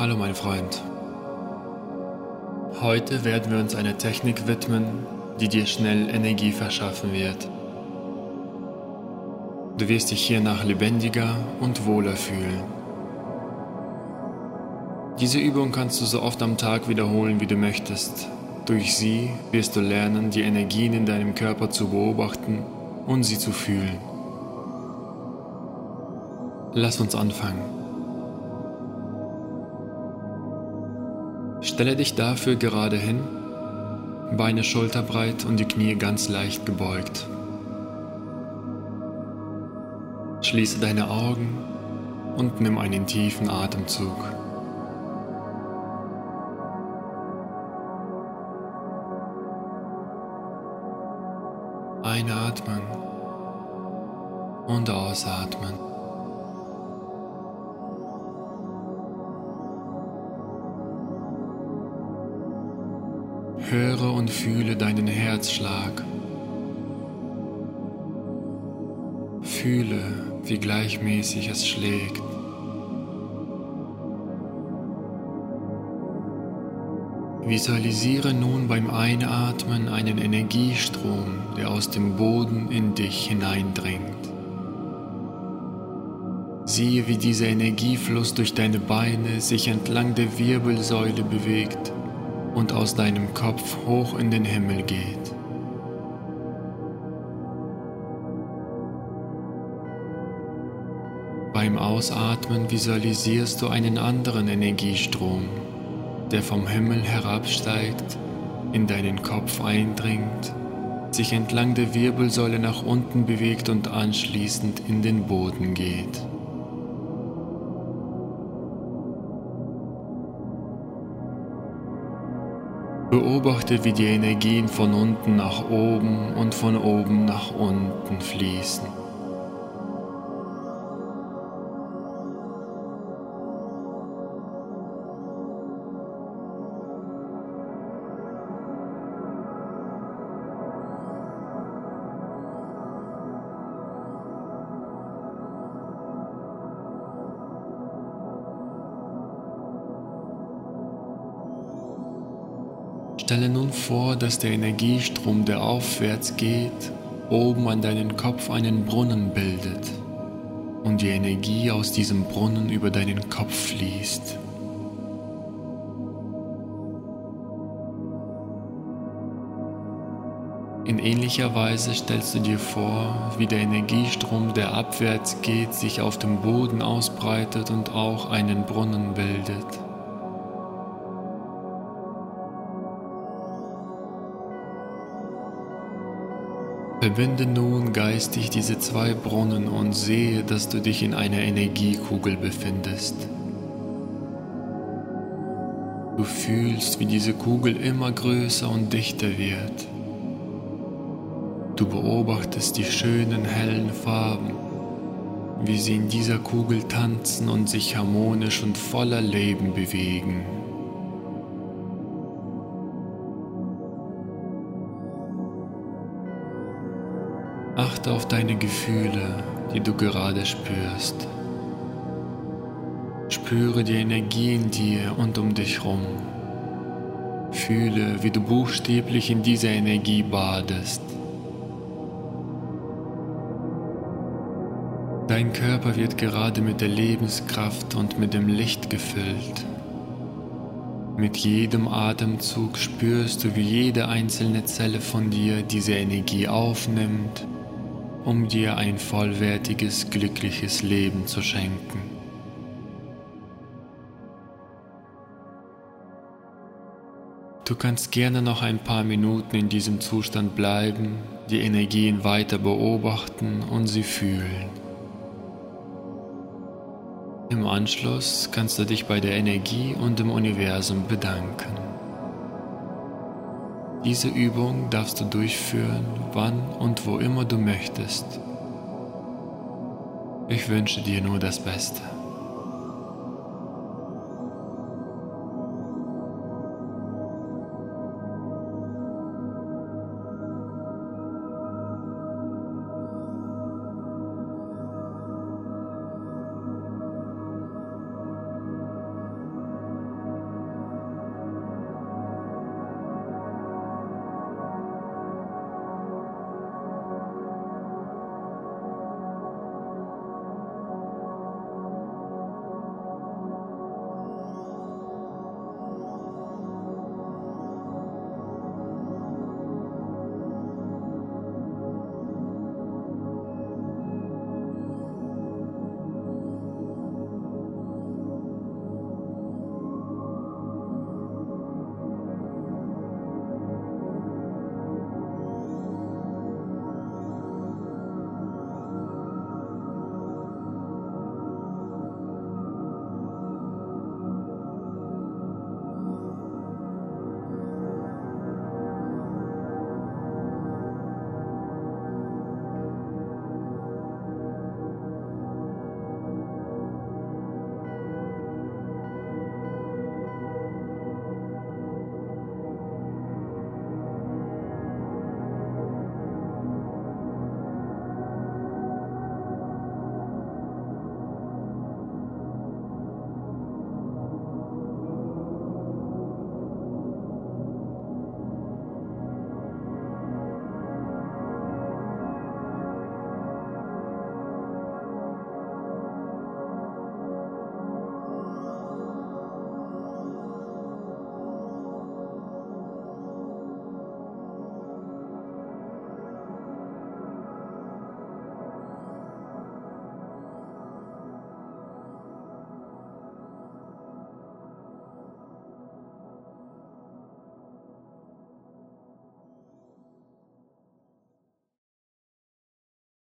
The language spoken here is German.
Hallo mein Freund. Heute werden wir uns einer Technik widmen, die dir schnell Energie verschaffen wird. Du wirst dich hiernach lebendiger und wohler fühlen. Diese Übung kannst du so oft am Tag wiederholen, wie du möchtest. Durch sie wirst du lernen, die Energien in deinem Körper zu beobachten und sie zu fühlen. Lass uns anfangen. Stelle dich dafür gerade hin, Beine schulterbreit und die Knie ganz leicht gebeugt. Schließe deine Augen und nimm einen tiefen Atemzug. Einatmen und ausatmen. Höre und fühle deinen Herzschlag. Fühle, wie gleichmäßig es schlägt. Visualisiere nun beim Einatmen einen Energiestrom, der aus dem Boden in dich hineindringt. Siehe, wie dieser Energiefluss durch deine Beine sich entlang der Wirbelsäule bewegt und aus deinem Kopf hoch in den Himmel geht. Beim Ausatmen visualisierst du einen anderen Energiestrom, der vom Himmel herabsteigt, in deinen Kopf eindringt, sich entlang der Wirbelsäule nach unten bewegt und anschließend in den Boden geht. Beobachte, wie die Energien von unten nach oben und von oben nach unten fließen. Stelle nun vor, dass der Energiestrom, der aufwärts geht, oben an deinen Kopf einen Brunnen bildet und die Energie aus diesem Brunnen über deinen Kopf fließt. In ähnlicher Weise stellst du dir vor, wie der Energiestrom, der abwärts geht, sich auf dem Boden ausbreitet und auch einen Brunnen bildet. Verbinde nun geistig diese zwei Brunnen und sehe, dass du dich in einer Energiekugel befindest. Du fühlst, wie diese Kugel immer größer und dichter wird. Du beobachtest die schönen hellen Farben, wie sie in dieser Kugel tanzen und sich harmonisch und voller Leben bewegen. Achte auf deine Gefühle, die du gerade spürst. Spüre die Energie in dir und um dich herum. Fühle, wie du buchstäblich in dieser Energie badest. Dein Körper wird gerade mit der Lebenskraft und mit dem Licht gefüllt. Mit jedem Atemzug spürst du, wie jede einzelne Zelle von dir diese Energie aufnimmt um dir ein vollwertiges, glückliches Leben zu schenken. Du kannst gerne noch ein paar Minuten in diesem Zustand bleiben, die Energien weiter beobachten und sie fühlen. Im Anschluss kannst du dich bei der Energie und dem Universum bedanken. Diese Übung darfst du durchführen, wann und wo immer du möchtest. Ich wünsche dir nur das Beste.